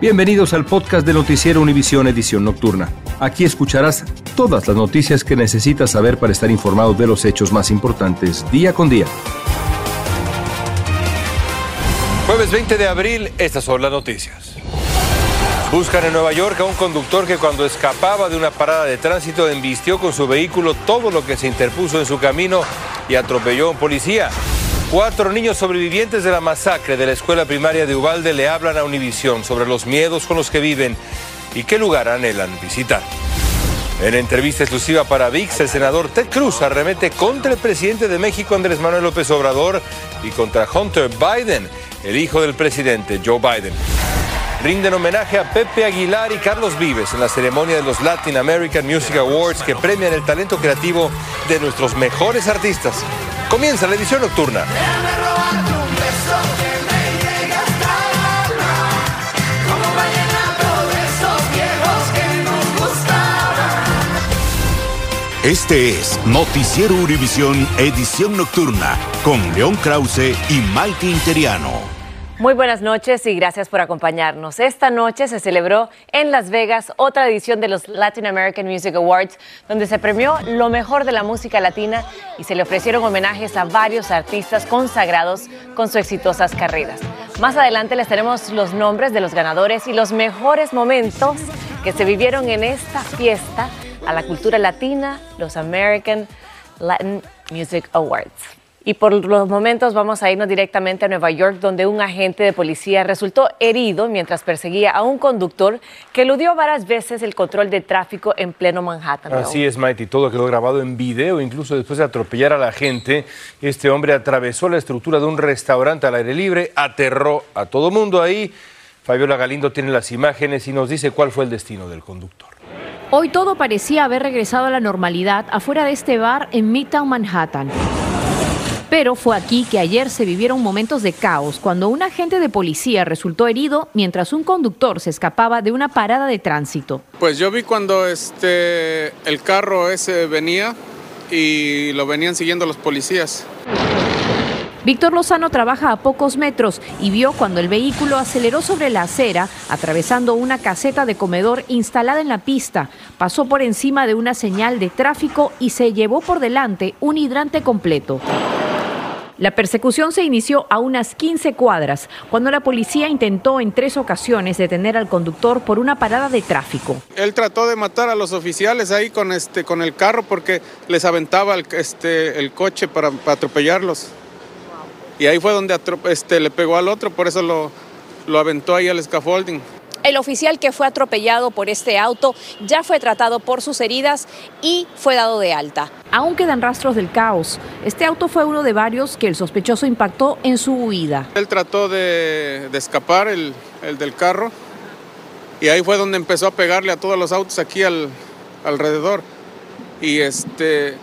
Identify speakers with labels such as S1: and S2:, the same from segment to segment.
S1: Bienvenidos al podcast de Noticiero Univisión Edición Nocturna. Aquí escucharás todas las noticias que necesitas saber para estar informado de los hechos más importantes día con día. Jueves 20 de abril, estas son las noticias. Buscan en Nueva York a un conductor que cuando escapaba de una parada de tránsito embistió con su vehículo todo lo que se interpuso en su camino y atropelló a un policía. Cuatro niños sobrevivientes de la masacre de la escuela primaria de Ubalde le hablan a Univisión sobre los miedos con los que viven y qué lugar anhelan visitar. En entrevista exclusiva para VIX, el senador Ted Cruz arremete contra el presidente de México, Andrés Manuel López Obrador, y contra Hunter Biden, el hijo del presidente Joe Biden. Rinden homenaje a Pepe Aguilar y Carlos Vives en la ceremonia de los Latin American Music Awards que premian el talento creativo de nuestros mejores artistas. Comienza la edición nocturna.
S2: Este es Noticiero Univisión Edición Nocturna con León Krause y Maite Interiano.
S3: Muy buenas noches y gracias por acompañarnos. Esta noche se celebró en Las Vegas otra edición de los Latin American Music Awards, donde se premió lo mejor de la música latina y se le ofrecieron homenajes a varios artistas consagrados con sus exitosas carreras. Más adelante les tenemos los nombres de los ganadores y los mejores momentos que se vivieron en esta fiesta a la cultura latina, los American Latin Music Awards. Y por los momentos vamos a irnos directamente a Nueva York, donde un agente de policía resultó herido mientras perseguía a un conductor que eludió varias veces el control de tráfico en pleno Manhattan.
S1: Así es, Mighty. Todo quedó grabado en video, incluso después de atropellar a la gente. Este hombre atravesó la estructura de un restaurante al aire libre, aterró a todo mundo ahí. Fabiola Galindo tiene las imágenes y nos dice cuál fue el destino del conductor.
S4: Hoy todo parecía haber regresado a la normalidad afuera de este bar en Midtown Manhattan. Pero fue aquí que ayer se vivieron momentos de caos cuando un agente de policía resultó herido mientras un conductor se escapaba de una parada de tránsito.
S5: Pues yo vi cuando este el carro ese venía y lo venían siguiendo los policías.
S4: Víctor Lozano trabaja a pocos metros y vio cuando el vehículo aceleró sobre la acera, atravesando una caseta de comedor instalada en la pista, pasó por encima de una señal de tráfico y se llevó por delante un hidrante completo. La persecución se inició a unas 15 cuadras, cuando la policía intentó en tres ocasiones detener al conductor por una parada de tráfico.
S5: Él trató de matar a los oficiales ahí con, este, con el carro porque les aventaba el, este, el coche para, atropellarlos. Y ahí fue donde este, le pegó al otro, por eso lo, lo aventó ahí al scaffolding.
S4: El oficial que fue atropellado por este auto ya fue tratado por sus heridas y fue dado de alta. Aún quedan rastros del caos. Este auto fue uno de varios que el sospechoso impactó en su huida.
S5: Él trató de, escapar, el, del carro, y ahí fue donde empezó a pegarle a todos los autos aquí alrededor. Y, este,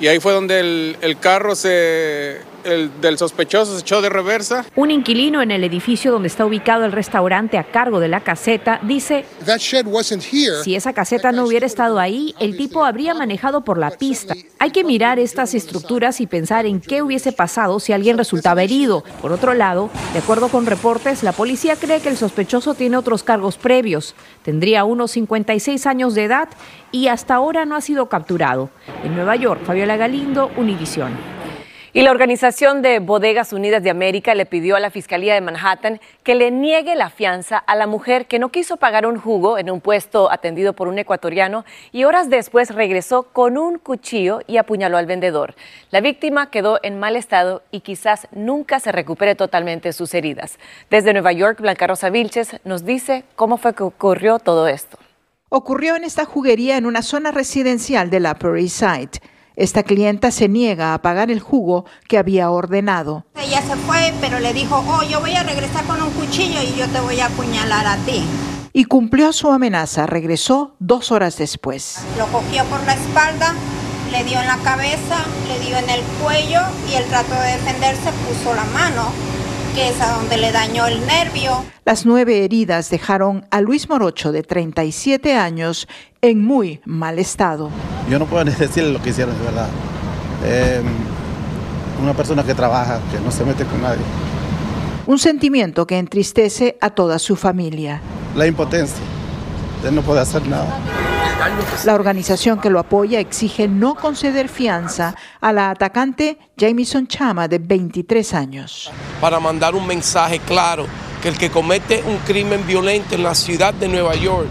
S5: y ahí fue donde el carro se el del sospechoso se echó de reversa.
S4: Un inquilino en el edificio donde está ubicado el restaurante a cargo de la caseta dice, si esa caseta no hubiera estado ahí, el tipo habría manejado por la pista. Hay que mirar estas estructuras y pensar en qué hubiese pasado si alguien resultaba herido. Por otro lado, de acuerdo con reportes, la policía cree que el sospechoso tiene otros cargos previos. Tendría unos 56 años de edad y hasta ahora no ha sido capturado. En Nueva York, Fabiola Galindo, Univisión.
S3: Y la Organización de Bodegas Unidas de América le pidió a la Fiscalía de Manhattan que le niegue la fianza a la mujer que no quiso pagar un jugo en un puesto atendido por un ecuatoriano y horas después regresó con un cuchillo y apuñaló al vendedor. La víctima quedó en mal estado y quizás nunca se recupere totalmente sus heridas. Desde Nueva York, Blanca Rosa Vilches nos dice cómo fue que ocurrió todo esto.
S6: Ocurrió en esta juguería en una zona residencial del Upper East. Esta clienta se niega a pagar el jugo que había ordenado.
S7: Ella se fue, pero le dijo, oh, yo voy a regresar con un cuchillo y yo te voy a apuñalar a ti.
S6: Y cumplió su amenaza, regresó dos horas después.
S7: Lo cogió por la espalda, le dio en la cabeza, le dio en el cuello y el trato de defenderse puso la mano que es a donde le dañó el nervio.
S6: Las nueve heridas dejaron a Luis Morocho, de 37 años, en muy mal estado.
S8: Yo no puedo ni decirle lo que hicieron, de verdad. Eh, una persona que trabaja, que no se mete con nadie.
S6: Un sentimiento que entristece a toda su familia.
S8: La impotencia. No puede hacer nada.
S6: La organización que lo apoya exige no conceder fianza a la atacante Jamison Chama, de 23 años.
S9: Para mandar un mensaje claro que el que comete un crimen violento en la ciudad de Nueva York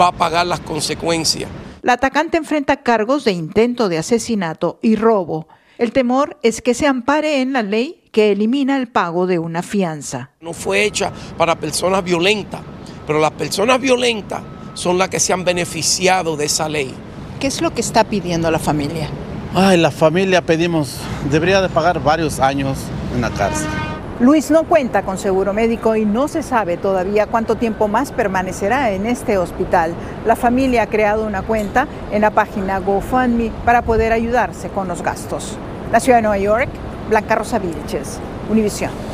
S9: va a pagar las consecuencias.
S6: La atacante enfrenta cargos de intento de asesinato y robo. El temor es que se ampare en la ley que elimina el pago de una fianza.
S9: No fue hecha para personas violentas, pero las personas violentas son las que se han beneficiado de esa ley.
S6: ¿Qué es lo que está pidiendo la familia?
S8: Ay, la familia pedimos, debería de pagar varios años en la cárcel.
S6: Luis no cuenta con seguro médico y no se sabe todavía cuánto tiempo más permanecerá en este hospital. La familia ha creado una cuenta en la página GoFundMe para poder ayudarse con los gastos. La ciudad de Nueva York, Blanca Rosa Vilches, Univisión.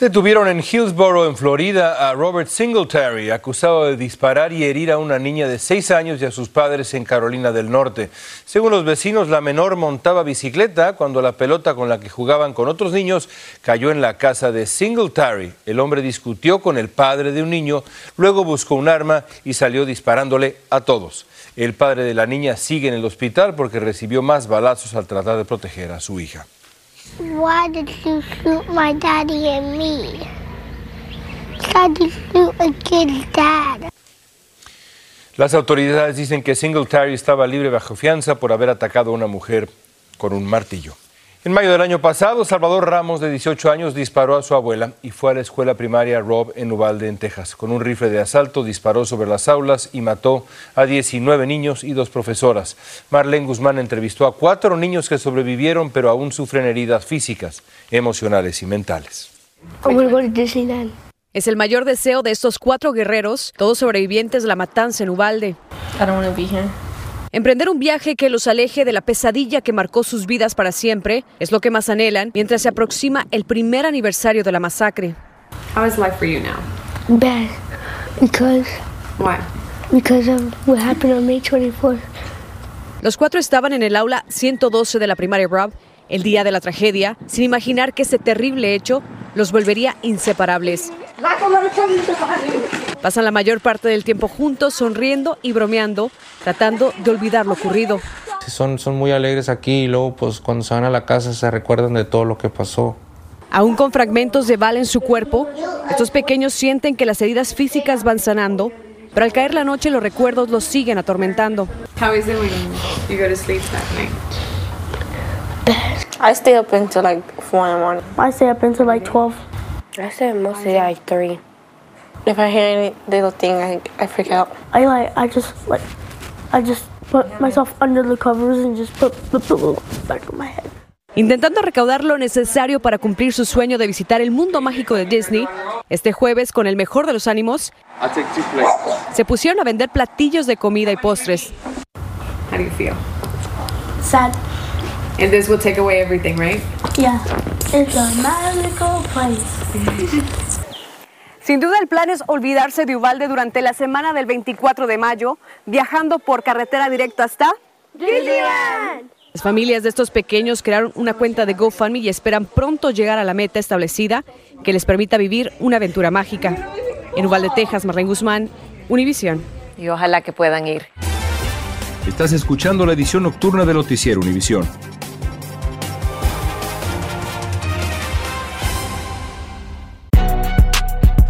S1: Detuvieron en Hillsborough, en Florida, a Robert Singletary, acusado de disparar y herir a una niña de seis años y a sus padres en Carolina del Norte. Según los vecinos, la menor montaba bicicleta cuando la pelota con la que jugaban con otros niños cayó en la casa de Singletary. El hombre discutió con el padre de un niño, luego buscó un arma y salió disparándole a todos. El padre de la niña sigue en el hospital porque recibió más balazos al tratar de proteger a su hija.
S10: Why did you shoot my daddy and me? Why did you shoot a kid's dad?
S1: Las autoridades dicen que Singletary estaba libre bajo fianza por haber atacado a una mujer con un martillo. En mayo del año pasado, Salvador Ramos, de 18 años, disparó a su abuela y fue a la escuela primaria Rob en Uvalde, en Texas. Con un rifle de asalto disparó sobre las aulas y mató a 19 niños y dos profesoras. Marlene Guzmán entrevistó a cuatro niños que sobrevivieron, pero aún sufren heridas físicas, emocionales y mentales.
S11: Es el mayor deseo de estos cuatro guerreros, todos sobrevivientes de la matanza en Uvalde. Emprender un viaje que los aleje de la pesadilla que marcó sus vidas para siempre es lo que más anhelan mientras se aproxima el primer aniversario de la masacre.
S12: How is life for you now?
S10: Bad. Because.
S12: Why?
S10: Because of what happened on May 24th.
S11: Los cuatro estaban en el aula 112 de la primaria Rob el día de la tragedia, sin imaginar que ese terrible hecho los volvería inseparables. Pasan la mayor parte del tiempo juntos, sonriendo y bromeando, tratando de olvidar lo ocurrido.
S13: Son, son muy alegres aquí y luego pues cuando se van a la casa se recuerdan de todo lo que pasó.
S11: Aún con fragmentos de bala en su cuerpo, estos pequeños sienten que las heridas físicas van sanando, pero al caer la noche los recuerdos los siguen atormentando.
S12: How is it when you go to sleep that night?
S14: I stay up until like 4 in the morning.
S10: I stay up until like 12.
S14: I stay mostly like 3. If I hear any little thing, I, I freak out.
S10: I like, I just like, I just put myself under the covers and just put the pillow back on my head.
S11: Intentando recaudar lo necesario para cumplir su sueño de visitar el mundo mágico de Disney, este jueves, con el mejor de los ánimos, se pusieron a vender platillos de comida y postres.
S12: How do you feel?
S10: Sad.
S12: And this will take away everything, right?
S10: Yeah. It's a magical place.
S11: Sin duda el plan es olvidarse de Uvalde durante la semana del 24 de mayo, viajando por carretera directa hasta
S10: Disneyland.
S11: Las familias de estos pequeños crearon una cuenta de GoFundMe y esperan pronto llegar a la meta establecida que les permita vivir una aventura mágica. En Uvalde, Texas, Marlene Guzmán, Univisión.
S3: Y ojalá que puedan ir.
S2: Estás escuchando la edición nocturna de Noticiero Univisión.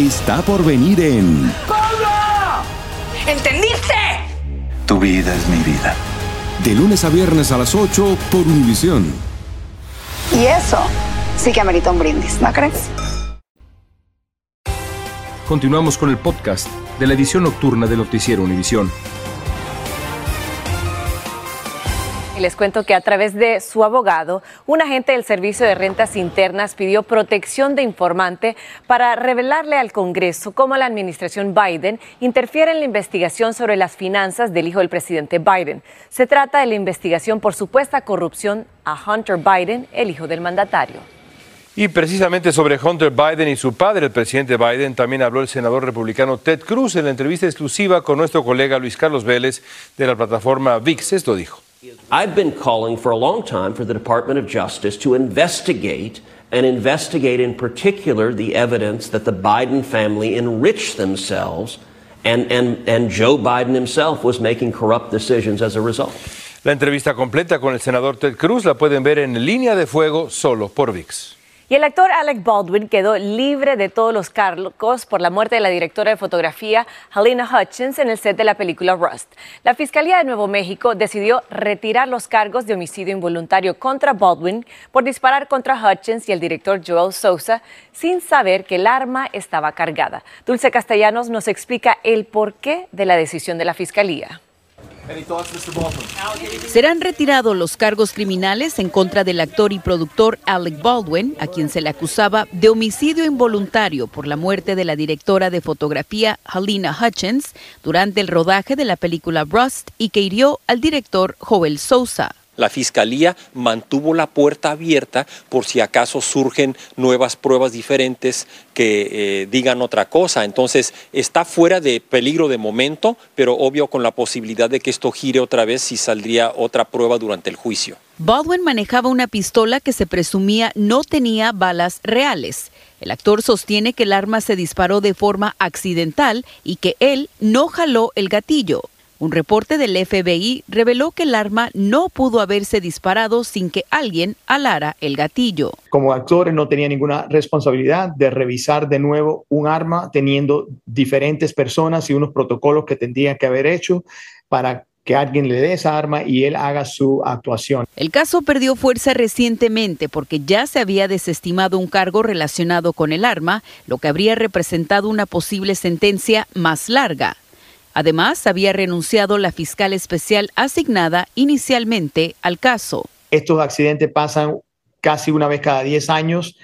S2: Está por venir en.
S14: ¡Pablo! ¿Entendiste?
S15: Tu vida es mi vida.
S2: De lunes a viernes a las 8 por Univisión.
S16: Y eso sí que amerita un brindis, ¿no crees?
S17: Continuamos con el podcast de la edición nocturna de Noticiero Univisión.
S3: Les cuento que a través de su abogado, un agente del Servicio de Rentas Internas pidió protección de informante para revelarle al Congreso cómo la administración Biden interfiere en la investigación sobre las finanzas del hijo del presidente Biden. Se trata de la investigación por supuesta corrupción a Hunter Biden, el hijo del mandatario.
S1: Y precisamente sobre Hunter Biden y su padre, el presidente Biden, también habló el senador republicano Ted Cruz en la entrevista exclusiva con nuestro colega Luis Carlos Vélez de la plataforma VIX. Esto dijo.
S18: I've been calling for a long time for the Department of Justice to investigate and investigate in particular the evidence that the Biden family enriched themselves and, and, and Joe Biden himself was making corrupt decisions as a result.
S1: La entrevista completa con el senador Ted Cruz la pueden ver en línea de fuego solo por VIX.
S3: Y el actor Alec Baldwin quedó libre de todos los cargos por la muerte de la directora de fotografía Helena Hutchins en el set de la película Rust. La Fiscalía de Nuevo México decidió retirar los cargos de homicidio involuntario contra Baldwin por disparar contra Hutchins y el director Joel Sousa sin saber que el arma estaba cargada. Dulce Castellanos nos explica el porqué de la decisión de la Fiscalía.
S19: Serán retirados los cargos criminales en contra del actor y productor Alec Baldwin, a quien se le acusaba de homicidio involuntario por la muerte de la directora de fotografía Helena Hutchins durante el rodaje de la película Rust y que hirió al director Joel Sousa.
S20: La Fiscalía mantuvo la puerta abierta por si acaso surgen nuevas pruebas diferentes que eh, digan otra cosa. Entonces está fuera de peligro de momento, pero obvio con la posibilidad de que esto gire otra vez si saldría otra prueba durante el juicio.
S19: Baldwin manejaba una pistola que se presumía no tenía balas reales. El actor sostiene que el arma se disparó de forma accidental y que él no jaló el gatillo. Un reporte del FBI reveló que el arma no pudo haberse disparado sin que alguien alara el gatillo.
S5: Como actor no tenía ninguna responsabilidad de revisar de nuevo un arma teniendo diferentes personas y unos protocolos que tendrían que haber hecho para que alguien le dé esa arma y él haga su actuación.
S19: El caso perdió fuerza recientemente porque ya se había desestimado un cargo relacionado con el arma, lo que habría representado una posible sentencia más larga. Además, había renunciado la fiscal especial asignada inicialmente al caso.
S5: Estos accidentes pasan casi una vez cada 10 años,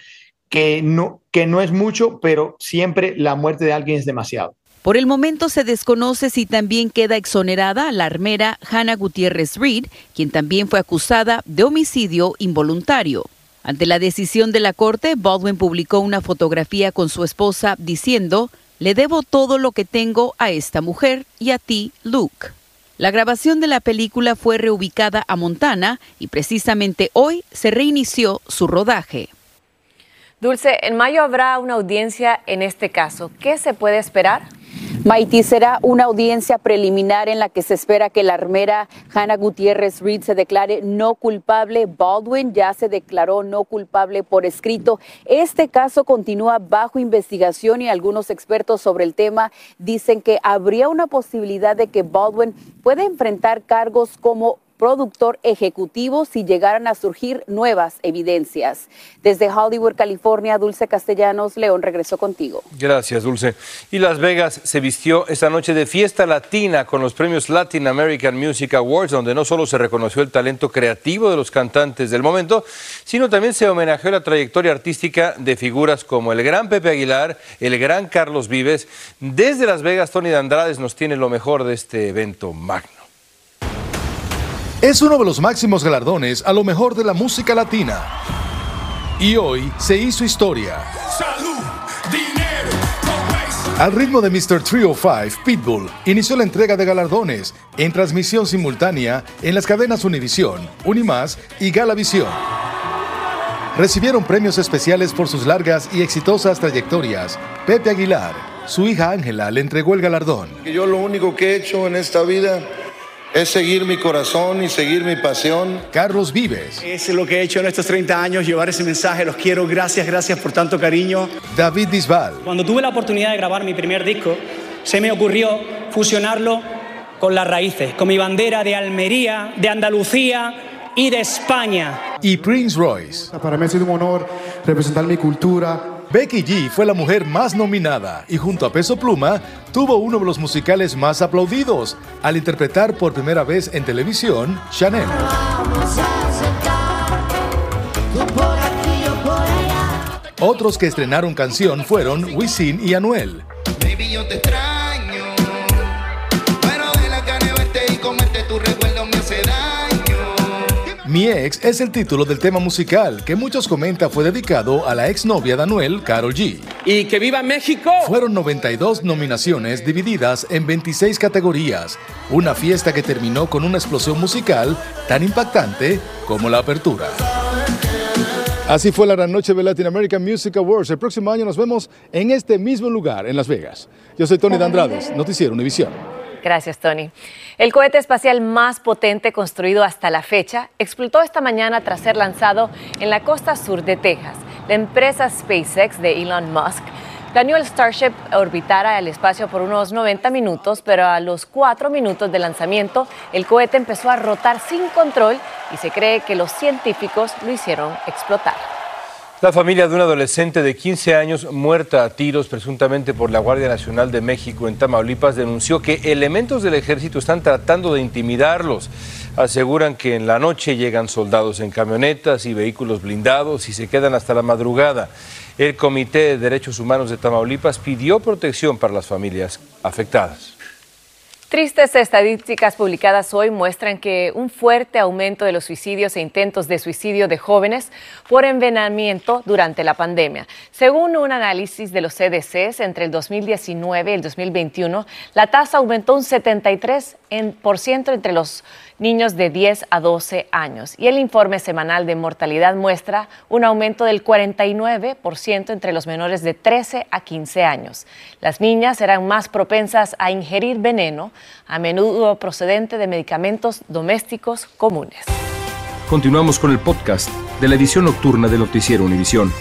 S5: que no, que no es mucho, pero siempre la muerte de alguien es demasiado.
S19: Por el momento se desconoce si también queda exonerada la armera Hannah Gutiérrez Reed, quien también fue acusada de homicidio involuntario. Ante la decisión de la Corte, Baldwin publicó una fotografía con su esposa diciendo, le debo todo lo que tengo a esta mujer y a ti, Luke. La grabación de la película fue reubicada a Montana y precisamente hoy se reinició su rodaje.
S3: Dulce, en mayo habrá una audiencia en este caso. ¿Qué se puede esperar?
S21: Maití será una audiencia preliminar en la que se espera que la armera Hannah Gutiérrez Reed se declare no culpable. Baldwin ya se declaró no culpable por escrito. Este caso continúa bajo investigación y algunos expertos sobre el tema dicen que habría una posibilidad de que Baldwin pueda enfrentar cargos como productor ejecutivo si llegaran a surgir nuevas evidencias. Desde Hollywood, California, Dulce Castellanos, León, regresó contigo.
S1: Gracias, Dulce. Y Las Vegas se vistió esta noche de fiesta latina con los premios Latin American Music Awards, donde no solo se reconoció el talento creativo de los cantantes del momento, sino también se homenajeó la trayectoria artística de figuras como el gran Pepe Aguilar, el gran Carlos Vives. Desde Las Vegas, Tony de Andrades nos tiene lo mejor de este evento magno.
S22: Es uno de los máximos galardones a lo mejor de la música latina. Y hoy se hizo historia. Al ritmo de Mr. 305, Pitbull inició la entrega de galardones en transmisión simultánea en las cadenas Univisión, Unimás y Galavisión. Recibieron premios especiales por sus largas y exitosas trayectorias Pepe Aguilar, su hija Ángela le entregó el galardón.
S23: Yo lo único que he hecho en esta vida es seguir mi corazón y seguir mi pasión.
S22: Carlos Vives.
S24: Es lo que he hecho en estos 30 años, llevar ese mensaje. Los quiero, gracias, gracias por tanto cariño.
S22: David Bisbal.
S25: Cuando tuve la oportunidad de grabar mi primer disco, se me ocurrió fusionarlo con las raíces, con mi bandera de Almería, de Andalucía y de España.
S22: Y Prince Royce.
S26: Para mí ha sido un honor representar mi cultura,
S22: Becky G fue la mujer más nominada y junto a Peso Pluma tuvo uno de los musicales más aplaudidos al interpretar por primera vez en televisión Chanel. Otros que estrenaron canción fueron Wisin y Anuel. Mi ex es el título del tema musical que muchos comentan fue dedicado a la exnovia de Anuel, Carol G.
S25: ¡Y que viva México!
S22: Fueron 92 nominaciones divididas en 26 categorías, una fiesta que terminó con una explosión musical tan impactante como la apertura. Así fue la gran noche de Latin American Music Awards. El próximo año nos vemos en este mismo lugar, en Las Vegas. Yo soy Tony Dandrades, Noticiero Univisión.
S3: Gracias, Tony. El cohete espacial más potente construido hasta la fecha explotó esta mañana tras ser lanzado en la costa sur de Texas. La empresa SpaceX de Elon Musk planeó el Starship orbitara el espacio por unos 90 minutos, pero a los cuatro minutos de lanzamiento el cohete empezó a rotar sin control y se cree que los científicos lo hicieron explotar.
S1: La familia de un adolescente de 15 años muerta a tiros presuntamente por la Guardia Nacional de México en Tamaulipas denunció que elementos del ejército están tratando de intimidarlos. Aseguran que en la noche llegan soldados en camionetas y vehículos blindados y se quedan hasta la madrugada. El Comité de Derechos Humanos de Tamaulipas pidió protección para las familias afectadas.
S3: Tristes estadísticas publicadas hoy muestran que un fuerte aumento de los suicidios e intentos de suicidio de jóvenes por envenenamiento durante la pandemia. Según un análisis de los CDCs, entre el 2019 y el 2021, la tasa aumentó un 73% entre los niños de 10 a 12 años. Y el informe semanal de mortalidad muestra un aumento del 49% entre los menores de 13 a 15 años. Las niñas serán más propensas a ingerir veneno, a menudo procedente de medicamentos domésticos comunes.
S27: Continuamos con el podcast de la edición nocturna de Noticiero Univisión.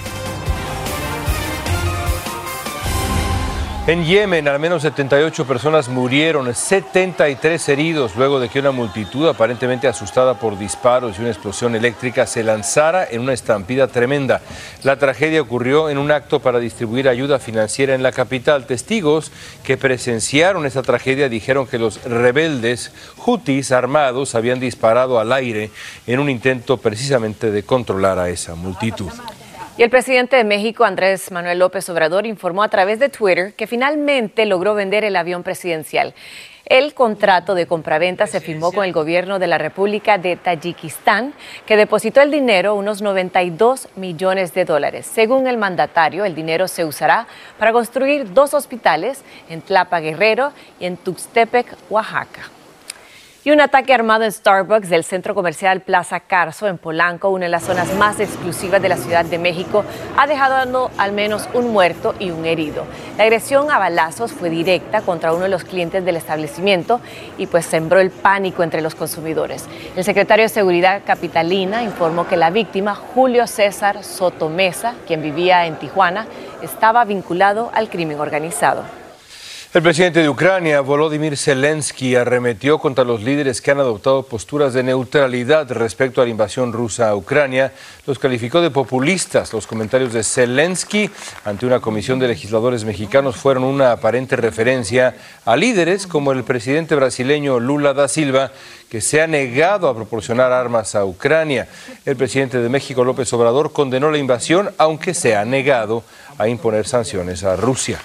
S1: En Yemen, al menos 78 personas murieron, 73 heridos, luego de que una multitud aparentemente asustada por disparos y una explosión eléctrica se lanzara en una estampida tremenda. La tragedia ocurrió en un acto para distribuir ayuda financiera en la capital. Testigos que presenciaron esta tragedia dijeron que los rebeldes hutis armados habían disparado al aire en un intento precisamente de controlar a esa multitud.
S3: Y el presidente de México, Andrés Manuel López Obrador, informó a través de Twitter que finalmente logró vender el avión presidencial. El contrato de compraventa se firmó con el gobierno de la República de Tayikistán, que depositó el dinero, unos 92 millones de dólares. Según el mandatario, el dinero se usará para construir dos hospitales en Tlapa Guerrero y en Tuxtepec, Oaxaca. Y un ataque armado en Starbucks del centro comercial Plaza Carso en Polanco, una de las zonas más exclusivas de la Ciudad de México, ha dejado al menos un muerto y un herido. La agresión a balazos fue directa contra uno de los clientes del establecimiento y pues sembró el pánico entre los consumidores. El secretario de Seguridad Capitalina informó que la víctima, Julio César Sotomesa, quien vivía en Tijuana, estaba vinculado al crimen organizado.
S1: El presidente de Ucrania, Volodymyr Zelensky, arremetió contra los líderes que han adoptado posturas de neutralidad respecto a la invasión rusa a Ucrania. Los calificó de populistas. Los comentarios de Zelensky ante una comisión de legisladores mexicanos fueron una aparente referencia a líderes como el presidente brasileño Lula da Silva, que se ha negado a proporcionar armas a Ucrania. El presidente de México, López Obrador, condenó la invasión, aunque se ha negado a imponer sanciones a Rusia.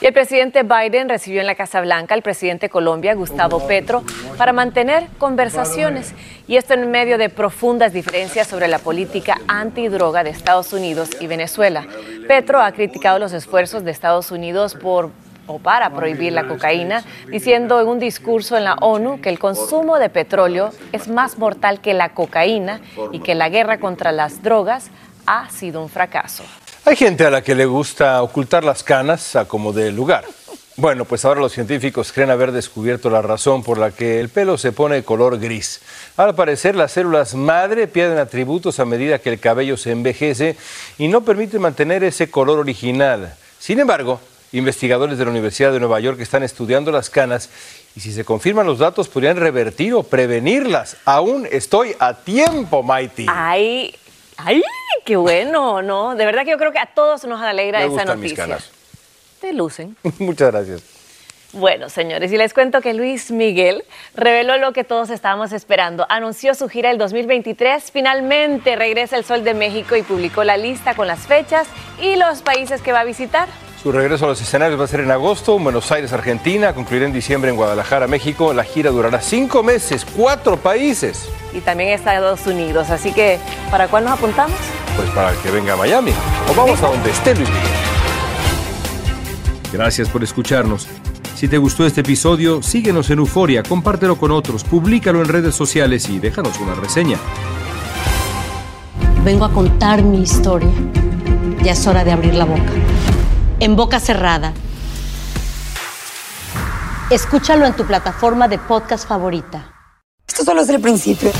S3: Y el presidente Biden recibió en la Casa Blanca al presidente de Colombia, Gustavo Petro, para mantener conversaciones. Y esto en medio de profundas diferencias sobre la política antidroga de Estados Unidos y Venezuela. Petro ha criticado los esfuerzos de Estados Unidos por o para prohibir la cocaína, diciendo en un discurso en la ONU que el consumo de petróleo es más mortal que la cocaína y que la guerra contra las drogas ha sido un fracaso.
S1: Hay gente a la que le gusta ocultar las canas a como de lugar. Bueno, pues ahora los científicos creen haber descubierto la razón por la que el pelo se pone color gris. Al parecer, las células madre pierden atributos a medida que el cabello se envejece y no permiten mantener ese color original. Sin embargo, investigadores de la Universidad de Nueva York están estudiando las canas y si se confirman los datos podrían revertir o prevenirlas. Aún estoy a tiempo, Mighty.
S3: Ay, ay, qué bueno, ¿no? De verdad que yo creo que a todos nos alegra
S1: Me
S3: esa
S1: gustan mis
S3: noticia.
S1: canas.
S3: Te lucen.
S1: Muchas gracias.
S3: Bueno, señores, y les cuento que Luis Miguel reveló lo que todos estábamos esperando. Anunció su gira del 2023, finalmente regresa el Sol de México y publicó la lista con las fechas y los países que va a visitar.
S1: Su regreso a los escenarios va a ser en agosto, en Buenos Aires, Argentina, concluirá en diciembre en Guadalajara, México. La gira durará cinco meses, cuatro países.
S3: Y también Estados Unidos. Así que, ¿para cuál nos apuntamos?
S1: Pues para que venga a Miami. O vamos a donde esté Luis Miguel.
S27: Gracias por escucharnos. Si te gustó este episodio, síguenos en Euforia, compártelo con otros, públicalo en redes sociales y déjanos una reseña.
S28: Vengo a contar mi historia. Ya es hora de abrir la boca. En boca cerrada. Escúchalo en tu plataforma de podcast favorita.
S16: Esto solo es el principio.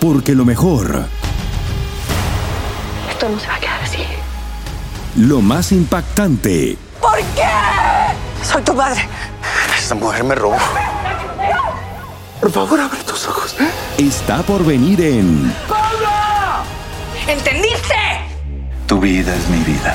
S2: Porque lo mejor,
S14: Esto no se va a quedar así.
S2: lo más impactante,
S29: ¿Por qué? Soy tu madre.
S30: Esta mujer me robó. Por favor, abre tus ojos.
S2: está por venir en
S29: ¡Pablo! ¿Entendiste?
S30: Tu vida es mi vida.